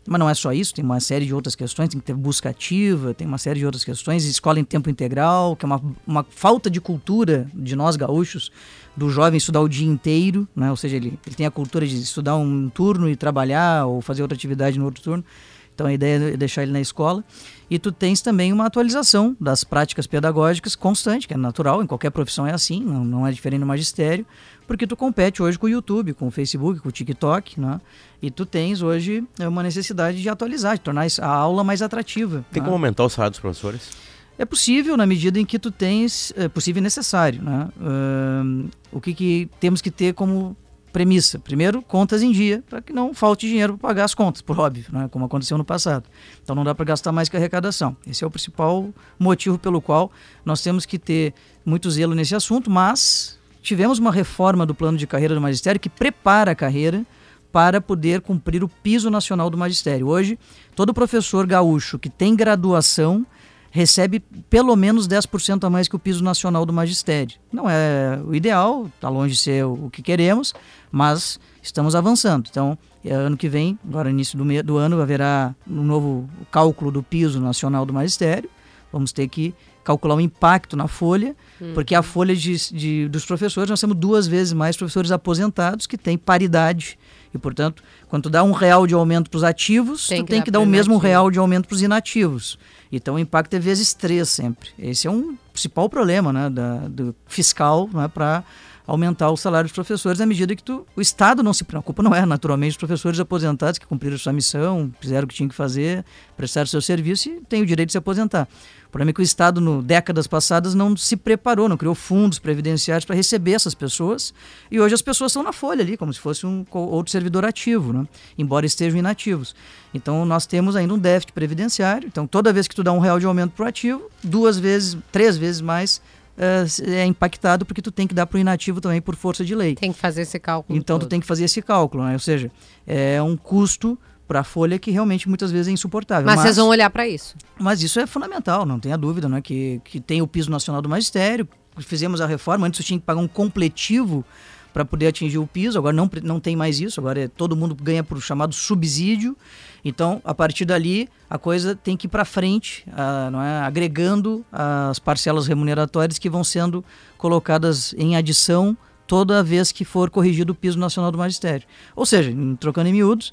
Mas não é só isso, tem uma série de outras questões, tem que ter busca ativa, tem uma série de outras questões, escola em tempo integral, que é uma, uma falta de cultura de nós gaúchos, do jovem estudar o dia inteiro, né? ou seja, ele, ele tem a cultura de estudar um turno e trabalhar ou fazer outra atividade no outro turno. Então a ideia é deixar ele na escola. E tu tens também uma atualização das práticas pedagógicas constante, que é natural, em qualquer profissão é assim, não, não é diferente no magistério, porque tu compete hoje com o YouTube, com o Facebook, com o TikTok, né? E tu tens hoje é, uma necessidade de atualizar, de tornar a aula mais atrativa. Tem né? como aumentar o salário dos professores? É possível na medida em que tu tens, é possível e necessário, né? Ahn, o que, que temos que ter como premissa? Primeiro, contas em dia, para que não falte dinheiro para pagar as contas, por óbvio, né? como aconteceu no passado. Então não dá para gastar mais que a arrecadação. Esse é o principal motivo pelo qual nós temos que ter muito zelo nesse assunto, mas tivemos uma reforma do plano de carreira do magistério que prepara a carreira para poder cumprir o piso nacional do magistério. Hoje, todo professor gaúcho que tem graduação recebe pelo menos 10% a mais que o piso nacional do magistério. Não é o ideal, está longe de ser o que queremos, mas estamos avançando. Então, é, ano que vem, agora início do, do ano, haverá um novo cálculo do piso nacional do magistério. Vamos ter que calcular o impacto na folha, uhum. porque a folha de, de, dos professores, nós temos duas vezes mais professores aposentados que têm paridade. E, portanto, quando tu dá um real de aumento para os ativos, tem tu que tem que dar o mesmo real de aumento para os inativos. Então o impacto é vezes três sempre. Esse é um principal problema né, da, do fiscal né, para aumentar o salário dos professores à medida que tu, o Estado não se preocupa, não é naturalmente os professores aposentados que cumpriram sua missão, fizeram o que tinham que fazer, prestaram seu serviço e têm o direito de se aposentar. Problema é que o Estado, no décadas passadas, não se preparou, não criou fundos previdenciários para receber essas pessoas. E hoje as pessoas estão na folha ali, como se fosse um outro servidor ativo, né? embora estejam inativos. Então nós temos ainda um déficit previdenciário. Então toda vez que tu dá um real de aumento para o ativo, duas vezes, três vezes mais uh, é impactado porque tu tem que dar para o inativo também por força de lei. Tem que fazer esse cálculo. Então todo. tu tem que fazer esse cálculo, né? ou seja, é um custo para a folha que realmente muitas vezes é insuportável. Mas, mas vocês vão olhar para isso. Mas isso é fundamental, não tenha dúvida, né? que, que tem o piso nacional do magistério, fizemos a reforma, antes tinha que pagar um completivo para poder atingir o piso, agora não, não tem mais isso, agora é, todo mundo ganha por chamado subsídio. Então, a partir dali, a coisa tem que ir para frente, uh, não é? agregando as parcelas remuneratórias que vão sendo colocadas em adição toda vez que for corrigido o piso nacional do magistério. Ou seja, trocando em miúdos,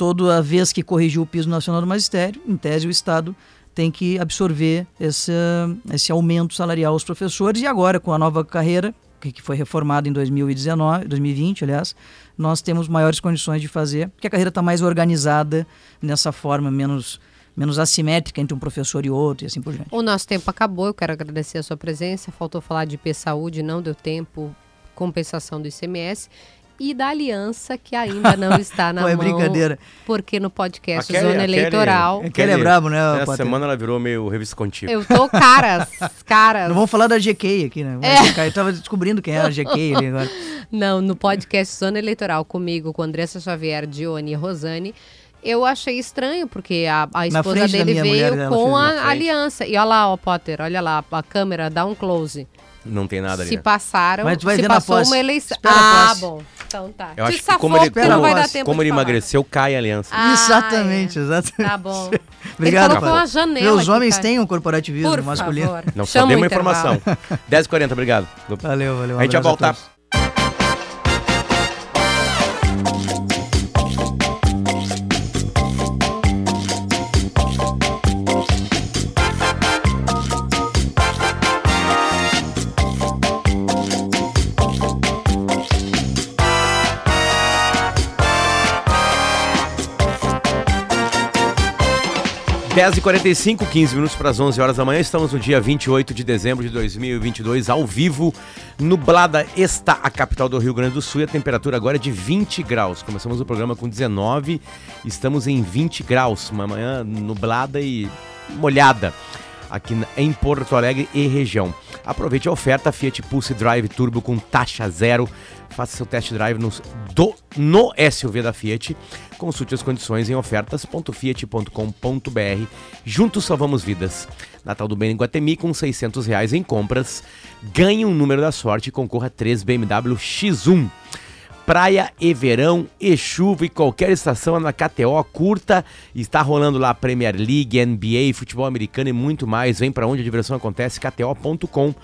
toda vez que corrigiu o piso nacional do magistério, em tese o Estado tem que absorver esse, esse aumento salarial aos professores e agora com a nova carreira que foi reformada em 2019, 2020, aliás, nós temos maiores condições de fazer, porque a carreira está mais organizada nessa forma, menos menos assimétrica entre um professor e outro e assim por diante. O nosso tempo acabou, eu quero agradecer a sua presença. Faltou falar de IP Saúde, não deu tempo, compensação do ICMS e da aliança que ainda não está na Pô, é mão. brincadeira. Porque no podcast Kelly, Zona Eleitoral. Kelly, Kelly é brabo, né? Essa semana ela virou meio revista contigo. Eu tô caras, caras. Não vamos falar da GK aqui, né? É. Eu tava descobrindo quem era a GK ali agora. Não, no podcast Zona Eleitoral comigo, com Andressa Xavier, Dione e Rosane. Eu achei estranho, porque a, a esposa dele veio com a aliança. E olha lá, ó, Potter, olha lá, a câmera, dá um close. Não tem nada ali. Se passaram, Mas tu vai se ver passou na uma eleição. Ah, bom. Então tá. Eu acho que como ele, como, vai dar tempo como ele emagreceu, cai a aliança. Ah, exatamente, é. exatamente. Tá bom. Obrigado, ele uma janela Os homens têm um corporativismo Por masculino. Favor. Não, só dei uma informação. 10h40, obrigado. Valeu, valeu. Um a gente vai voltar. 10h45, 15 minutos para as 11 horas da manhã. Estamos no dia 28 de dezembro de 2022, ao vivo. Nublada está a capital do Rio Grande do Sul e a temperatura agora é de 20 graus. Começamos o programa com 19, estamos em 20 graus. Uma manhã nublada e molhada aqui em Porto Alegre e região. Aproveite a oferta Fiat Pulse Drive Turbo com taxa zero. Faça seu test drive no, do, no SUV da Fiat. Consulte as condições em ofertas.fiat.com.br. Juntos salvamos vidas. Natal do Bem em Guatemi com 600 reais em compras. Ganhe um número da sorte e concorra a 3 BMW X1 praia e verão e chuva e qualquer estação na KTO curta. Está rolando lá Premier League, NBA, futebol americano e muito mais. Vem para onde a diversão acontece, kto.com.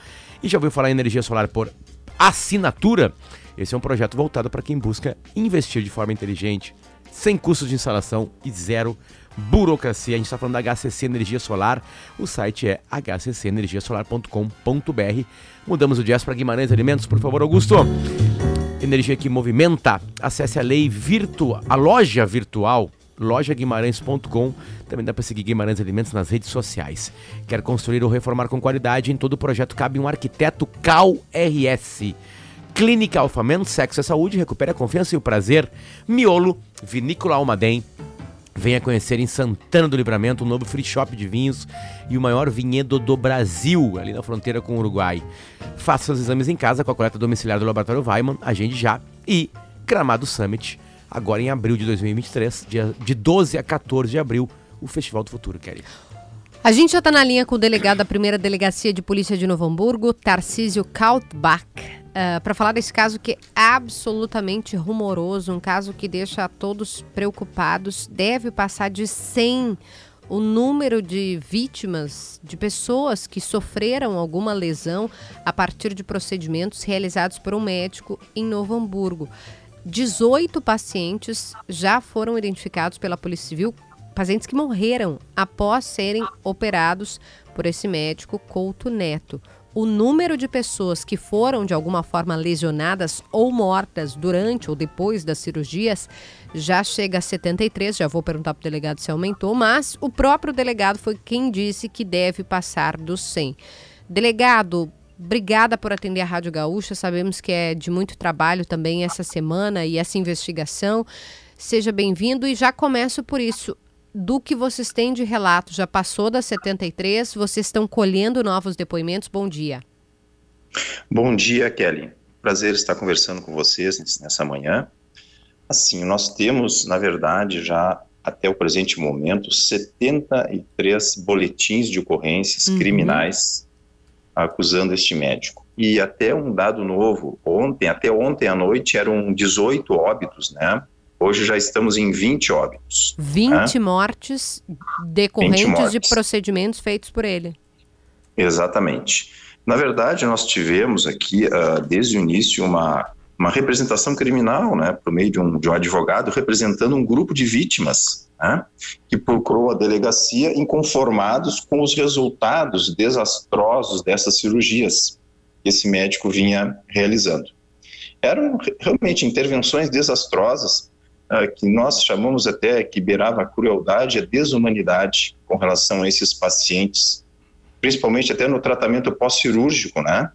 E já ouviu falar em energia solar por assinatura? Esse é um projeto voltado para quem busca investir de forma inteligente, sem custos de instalação e zero burocracia. A gente está falando da HCC Energia Solar. O site é hccenergiasolar.com.br. Mudamos o jazz para Guimarães Alimentos, por favor, Augusto energia que movimenta. Acesse a lei virtual, a loja virtual lojaguimarães.com. Também dá para seguir Guimarães Alimentos nas redes sociais. Quer construir ou reformar com qualidade? Em todo projeto cabe um arquiteto Cal RS. Clínica Alfamen, sexo e saúde, recupere a confiança e o prazer. Miolo, Vinícola Almaden, Venha conhecer em Santana do Livramento um novo free shop de vinhos e o maior vinhedo do Brasil, ali na fronteira com o Uruguai. Faça seus exames em casa com a coleta domiciliar do Laboratório Weiman, agende já. E Gramado Summit, agora em abril de 2023, dia de 12 a 14 de abril, o Festival do Futuro, Kelly. A gente já está na linha com o delegado da primeira delegacia de polícia de Novo Hamburgo, Tarcísio Kaltbach, uh, para falar desse caso que é absolutamente rumoroso, um caso que deixa todos preocupados. Deve passar de 100 o número de vítimas, de pessoas que sofreram alguma lesão a partir de procedimentos realizados por um médico em Novo Hamburgo. 18 pacientes já foram identificados pela Polícia Civil, pacientes que morreram após serem operados por esse médico Couto Neto o número de pessoas que foram de alguma forma lesionadas ou mortas durante ou depois das cirurgias já chega a 73. Já vou perguntar para o delegado se aumentou, mas o próprio delegado foi quem disse que deve passar dos 100. Delegado, Obrigada por atender a Rádio Gaúcha. Sabemos que é de muito trabalho também essa semana e essa investigação. Seja bem-vindo e já começo por isso do que vocês têm de relato. Já passou das 73, vocês estão colhendo novos depoimentos. Bom dia. Bom dia, Kelly. Prazer estar conversando com vocês nessa manhã. Assim, nós temos, na verdade, já até o presente momento, 73 boletins de ocorrências uhum. criminais acusando este médico. E até um dado novo, ontem, até ontem à noite, eram 18 óbitos, né? Hoje já estamos em 20 óbitos. 20 né? mortes decorrentes 20 mortes. de procedimentos feitos por ele. Exatamente. Na verdade, nós tivemos aqui, uh, desde o início, uma, uma representação criminal, né, por meio de um, de um advogado, representando um grupo de vítimas, né, que procurou a delegacia inconformados com os resultados desastrosos dessas cirurgias que esse médico vinha realizando. Eram realmente intervenções desastrosas que nós chamamos até que beirava a crueldade, a desumanidade com relação a esses pacientes, principalmente até no tratamento pós-cirúrgico, né?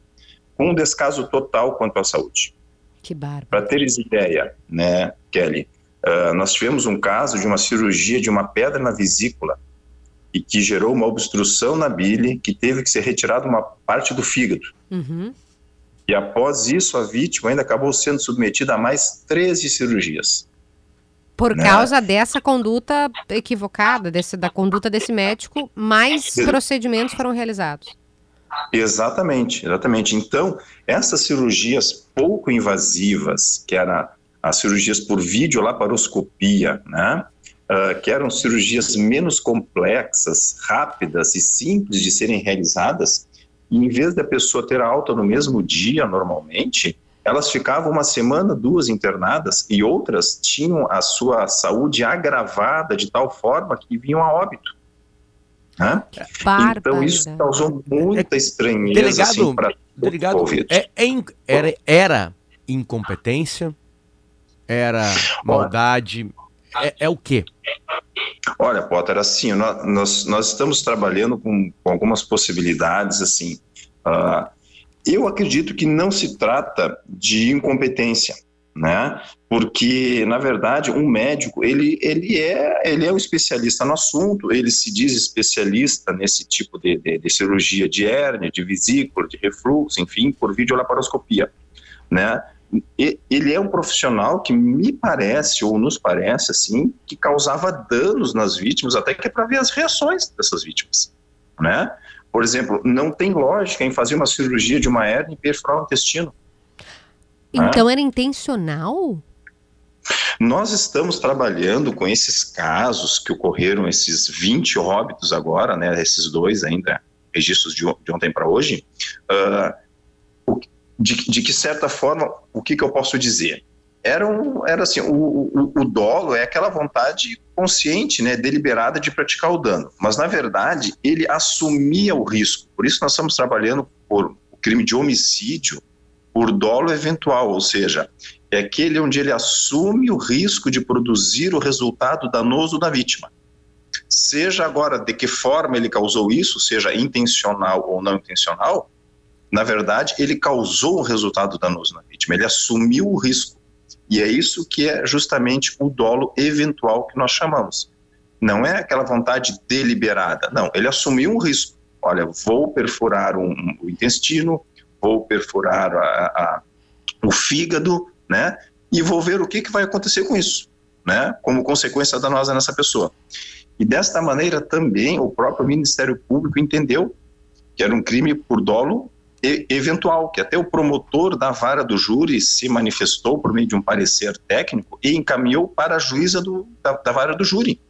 Com um descaso total quanto à saúde. Que bárbaro. Para teres ideia, né, Kelly, uh, nós tivemos um caso de uma cirurgia de uma pedra na vesícula e que gerou uma obstrução na bile que teve que ser retirada uma parte do fígado. Uhum. E após isso, a vítima ainda acabou sendo submetida a mais 13 cirurgias. Por né? causa dessa conduta equivocada, desse, da conduta desse médico, mais procedimentos foram realizados. Exatamente, exatamente. Então, essas cirurgias pouco invasivas, que eram as cirurgias por videolaparoscopia, né? Uh, que eram cirurgias menos complexas, rápidas e simples de serem realizadas, e em vez da pessoa ter alta no mesmo dia, normalmente, elas ficavam uma semana, duas internadas e outras tinham a sua saúde agravada de tal forma que vinham a óbito. Né? Então isso causou muita estranheza delegado, assim, para delegado, é, é, era, era incompetência, era maldade, é, é, o quê? Olha, Potter, assim, nós, nós, nós estamos trabalhando com, com algumas possibilidades, assim, uh, eu acredito que não se trata de incompetência, né? Porque na verdade um médico ele ele é ele é um especialista no assunto, ele se diz especialista nesse tipo de, de, de cirurgia de hérnia, de vesícula, de refluxo, enfim, por videolaparoscopia, né? Ele é um profissional que me parece ou nos parece assim que causava danos nas vítimas, até que é para ver as reações dessas vítimas, né? Por exemplo, não tem lógica em fazer uma cirurgia de uma hernia e perfurar o intestino. Então né? era intencional? Nós estamos trabalhando com esses casos que ocorreram, esses 20 óbitos agora, né, esses dois ainda, registros de, de ontem para hoje, uh, de, de que certa forma, o que, que eu posso dizer? Era, um, era assim, o, o, o, dolo é aquela vontade consciente, né, deliberada de praticar o dano, mas na verdade ele assumia o risco, por isso nós estamos trabalhando por o crime de homicídio por dolo eventual, ou seja, é aquele onde ele assume o risco de produzir o resultado danoso da vítima. Seja agora de que forma ele causou isso, seja intencional ou não intencional, na verdade ele causou o resultado danoso na vítima, ele assumiu o risco. E é isso que é justamente o dolo eventual que nós chamamos. Não é aquela vontade deliberada, não. Ele assumiu um risco. Olha, vou perfurar um, um, o intestino, vou perfurar a, a, o fígado, né? E vou ver o que, que vai acontecer com isso, né? Como consequência danosa nessa pessoa. E desta maneira também o próprio Ministério Público entendeu que era um crime por dolo eventual, que até o promotor da vara do júri se manifestou por meio de um parecer técnico e encaminhou para a juíza do, da, da vara do júri.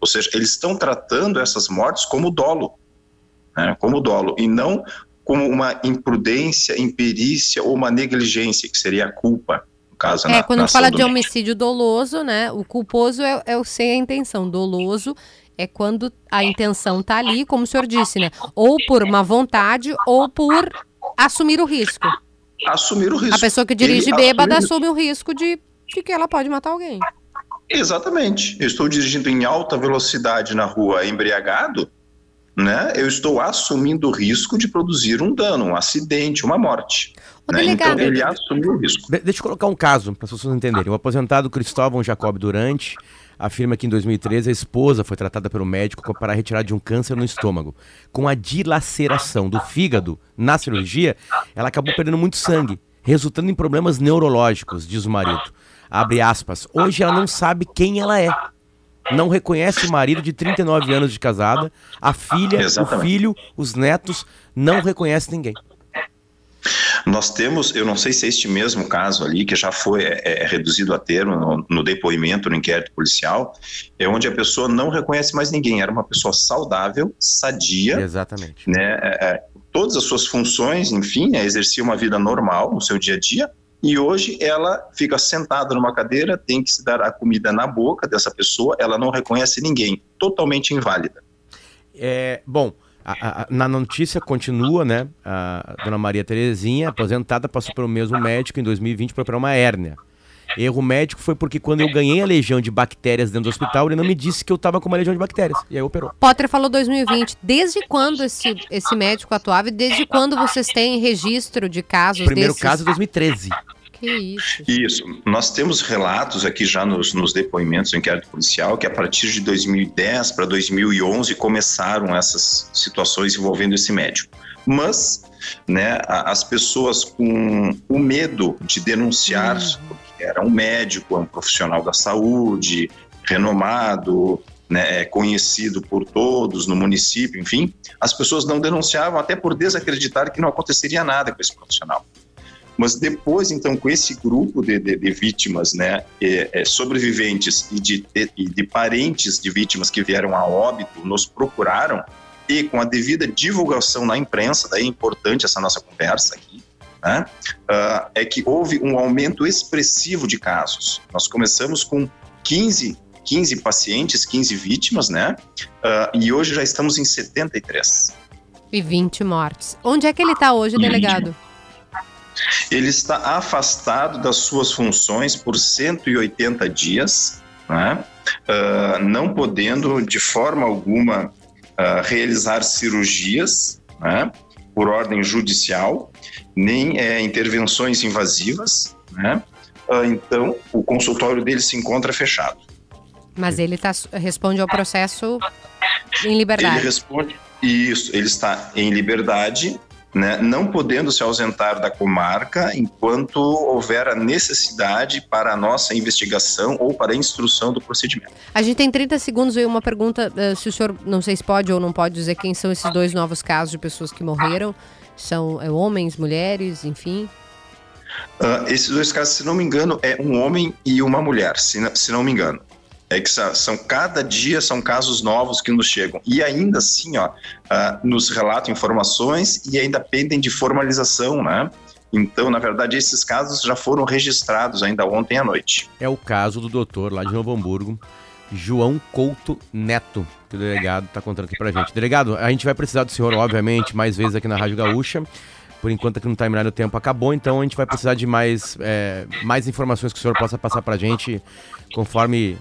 Ou seja, eles estão tratando essas mortes como dolo, né, como dolo, e não como uma imprudência, imperícia ou uma negligência, que seria a culpa. No caso, é, na, quando na fala de homicídio doloso, né? O culposo é, é o sem a intenção. Doloso é quando a intenção tá ali, como o senhor disse, né? Ou por má vontade ou por assumir o risco. Assumir o risco. A pessoa que dirige Ele bêbada assume- assume o risco de, de que ela pode matar alguém. Exatamente. Eu estou dirigindo em alta velocidade na rua embriagado, né? Eu estou assumindo o risco de produzir um dano, um acidente, uma morte. Né? Então ele assumiu o risco. De- deixa eu colocar um caso para as pessoas entenderem. O aposentado Cristóvão Jacob Durante afirma que em 2013 a esposa foi tratada pelo médico para a retirada de um câncer no estômago. Com a dilaceração do fígado na cirurgia, ela acabou perdendo muito sangue, resultando em problemas neurológicos, diz o marido. Abre aspas. Hoje ela não sabe quem ela é. Não reconhece o marido de 39 anos de casada, a filha, o Exatamente. filho, os netos, não reconhece ninguém. Nós temos, eu não sei se é este mesmo caso ali, que já foi é, é, reduzido a termo no, no depoimento, no inquérito policial, é onde a pessoa não reconhece mais ninguém. Era uma pessoa saudável, sadia, Exatamente. né? é, é, todas as suas funções, enfim, né, exercia uma vida normal no seu dia a dia. E hoje ela fica sentada numa cadeira, tem que se dar a comida na boca dessa pessoa, ela não reconhece ninguém, totalmente inválida. É, bom, a- a- na notícia continua, né? A dona Maria Terezinha, aposentada, passou pelo mesmo médico em 2020 para operar uma hérnia. Erro médico foi porque quando eu ganhei a legião de bactérias dentro do hospital, ele não me disse que eu tava com uma legião de bactérias. E aí operou. Potter falou 2020. Desde quando esse, esse médico atuava e desde quando vocês têm registro de casos O primeiro desses? caso é 2013. Que isso. Isso. Nós temos relatos aqui já nos, nos depoimentos do inquérito policial que a partir de 2010 para 2011 começaram essas situações envolvendo esse médico. Mas, né, as pessoas com o medo de denunciar, porque era um médico, um profissional da saúde, renomado, né, é conhecido por todos no município, enfim, as pessoas não denunciavam até por desacreditar que não aconteceria nada com esse profissional. Mas depois, então, com esse grupo de, de, de vítimas, né, é, é, sobreviventes e de, de, de parentes de vítimas que vieram a óbito, nos procuraram e com a devida divulgação na imprensa, daí é importante essa nossa conversa aqui, né, ah, é que houve um aumento expressivo de casos. Nós começamos com 15, 15 pacientes, 15 vítimas, né, ah, e hoje já estamos em 73. E 20 mortes. Onde é que ele está hoje, delegado? Ele está afastado das suas funções por 180 dias, né? Ah, não podendo de forma alguma ah, realizar cirurgias né? por ordem judicial, nem eh, intervenções invasivas. Né? Ah, então, o consultório dele se encontra fechado. Mas ele tá, responde ao processo em Ele liberdade. responde isso, ele está em liberdade, né, não podendo se ausentar da comarca enquanto houver a necessidade para a nossa investigação ou para a instrução do procedimento. A gente tem 30 segundos e uma pergunta, eh, se o senhor, não sei se pode ou não pode dizer quem são esses dois novos casos de pessoas que morreram. São eh, homens, mulheres, enfim. Ah, esses dois casos, se não me engano, é um homem e uma mulher, se não, se não me engano. É que são, cada dia são casos novos que nos chegam. E ainda assim, ó, ah, nos relatam informações e ainda pendem de formalização, né? Então, na verdade, esses casos já foram registrados ainda ontem à noite. É o caso do doutor lá de Novo Hamburgo, João Couto Neto, que o delegado está contando aqui pra gente. Delegado, a gente vai precisar do senhor, obviamente, mais vezes aqui na Rádio Gaúcha. Por enquanto aqui no timeline o tempo acabou, então a gente vai precisar de mais, é, mais informações que o senhor possa passar pra gente, conforme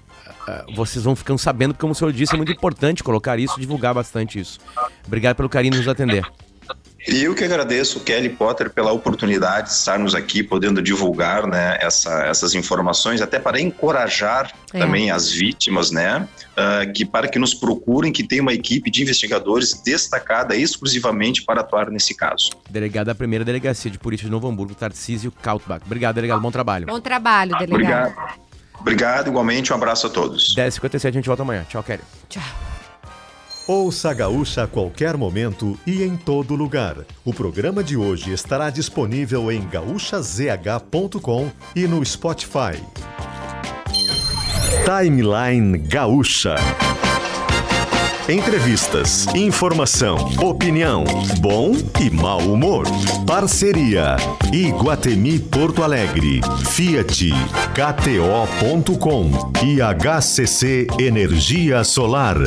ah, vocês vão ficando sabendo, porque como o senhor disse, é muito importante colocar isso, divulgar bastante isso. Obrigado pelo carinho de nos atender. E eu que agradeço, Kelly Potter, pela oportunidade de estarmos aqui podendo divulgar né, essa- essas informações, até para encorajar É. também as vítimas, né? ah, que para que nos procurem, que tem uma equipe de investigadores destacada exclusivamente para atuar nesse caso. Delegado da primeira delegacia de polícia de Novo Hamburgo, Tarcísio Kautbach. Obrigado, delegado. Bom trabalho. Bom trabalho, delegado. Obrigado. Obrigado, igualmente, um abraço a todos. 10h57, a gente volta amanhã. Tchau, Kelly. Tchau. Ouça a Gaúcha a qualquer momento e em todo lugar. O programa de hoje estará disponível em gaúchazh.com e no Spotify. Timeline Gaúcha. Entrevistas, informação, opinião, bom e mau humor. Parceria Iguatemi Porto Alegre, Fiat, KTO.com e HCC Energia Solar.